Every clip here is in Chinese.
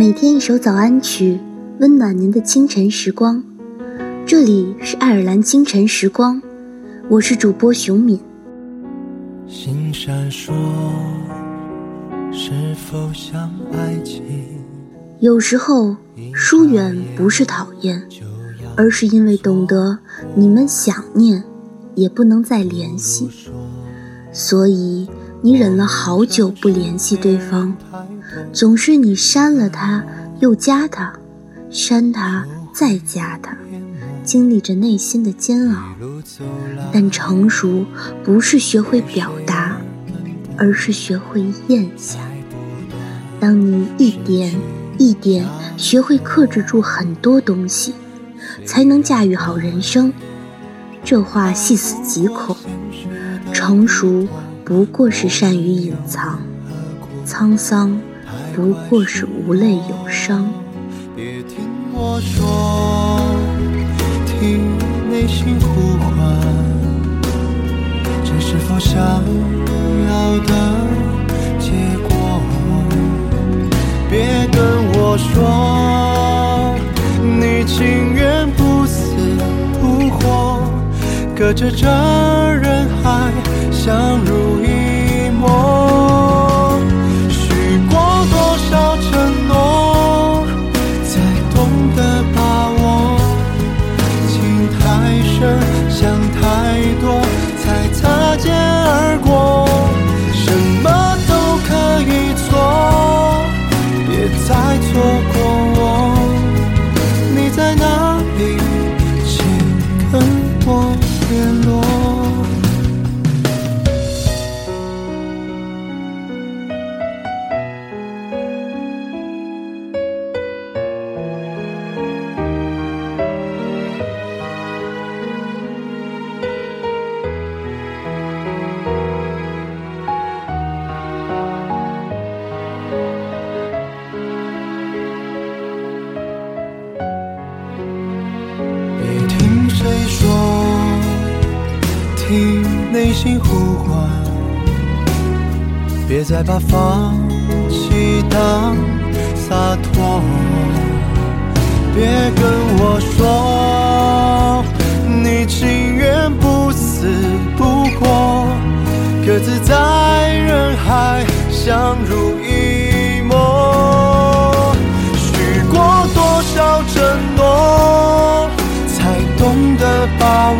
每天一首早安曲，温暖您的清晨时光。这里是爱尔兰清晨时光，我是主播熊敏。星闪烁，是否像爱情？有时候疏远不是讨厌，而是因为懂得你们想念，也不能再联系，所以你忍了好久不联系对方。总是你删了他，又加他，删他再加他，经历着内心的煎熬。但成熟不是学会表达，而是学会咽下。当你一点一点学会克制住很多东西，才能驾驭好人生。这话细思极恐。成熟不过是善于隐藏，沧桑。不过是无泪有伤。别听我说，听内心呼唤，这是否想要的结果？别跟我说，你情愿不死不活，隔着这人海，相濡以沫。想。听内心呼唤，别再把放弃当洒脱。别跟我说，你情愿不死不活，各自在人海相濡以沫。许过多少承诺，才懂得把握。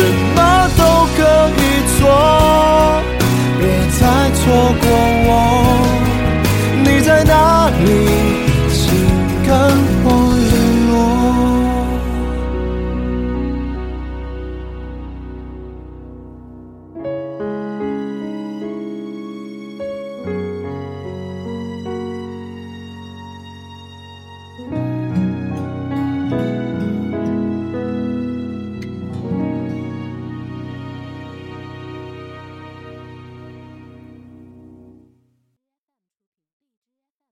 什